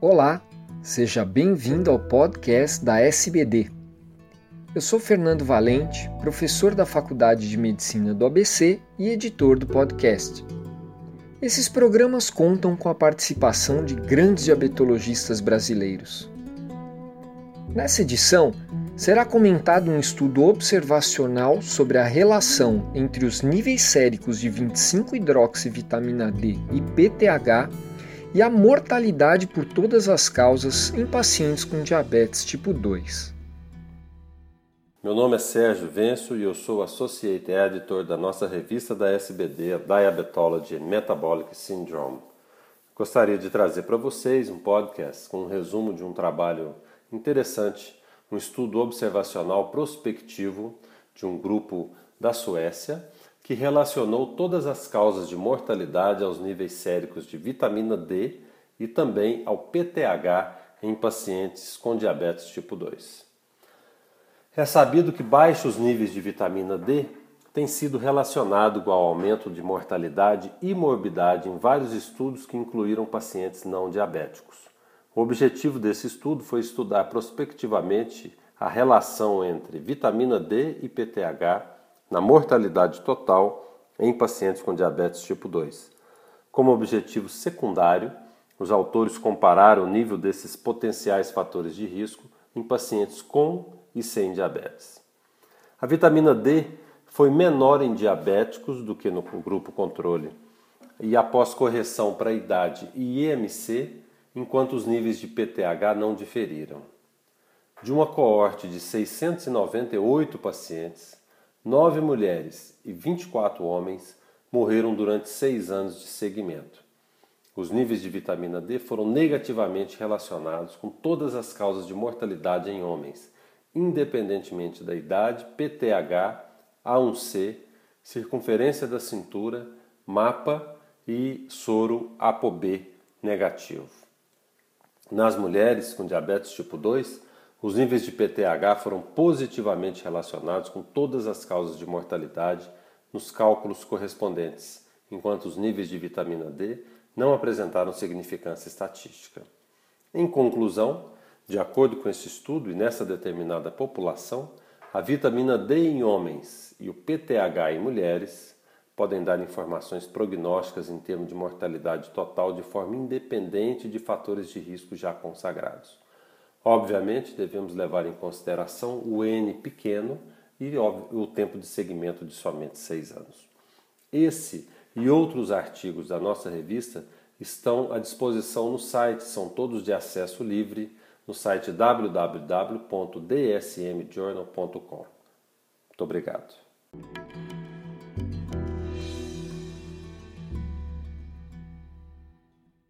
Olá, seja bem-vindo ao podcast da SBD. Eu sou Fernando Valente, professor da Faculdade de Medicina do ABC e editor do podcast. Esses programas contam com a participação de grandes diabetologistas brasileiros. Nessa edição, será comentado um estudo observacional sobre a relação entre os níveis séricos de 25-hidroxivitamina D e PTH e a mortalidade por todas as causas em pacientes com diabetes tipo 2. Meu nome é Sérgio Venço e eu sou Associate Editor da nossa revista da SBD, Diabetology and Metabolic Syndrome. Gostaria de trazer para vocês um podcast com um resumo de um trabalho interessante, um estudo observacional prospectivo de um grupo da Suécia que relacionou todas as causas de mortalidade aos níveis séricos de vitamina D e também ao PTH em pacientes com diabetes tipo 2. É sabido que baixos níveis de vitamina D têm sido relacionados com o aumento de mortalidade e morbidade em vários estudos que incluíram pacientes não diabéticos. O objetivo desse estudo foi estudar prospectivamente a relação entre vitamina D e PTH na mortalidade total em pacientes com diabetes tipo 2. Como objetivo secundário, os autores compararam o nível desses potenciais fatores de risco em pacientes com e sem diabetes. A vitamina D foi menor em diabéticos do que no grupo controle, e após correção para idade e IMC, enquanto os níveis de PTH não diferiram. De uma coorte de 698 pacientes, Nove mulheres e 24 homens morreram durante seis anos de seguimento. Os níveis de vitamina D foram negativamente relacionados com todas as causas de mortalidade em homens, independentemente da idade, PTH, A1C, circunferência da cintura, mapa e soro ApoB negativo. Nas mulheres com diabetes tipo 2, os níveis de PTH foram positivamente relacionados com todas as causas de mortalidade nos cálculos correspondentes, enquanto os níveis de vitamina D não apresentaram significância estatística. Em conclusão, de acordo com esse estudo e nessa determinada população, a vitamina D em homens e o PTH em mulheres podem dar informações prognósticas em termos de mortalidade total de forma independente de fatores de risco já consagrados. Obviamente, devemos levar em consideração o N pequeno e o tempo de segmento de somente seis anos. Esse e outros artigos da nossa revista estão à disposição no site, são todos de acesso livre no site www.dsmjournal.com. Muito obrigado.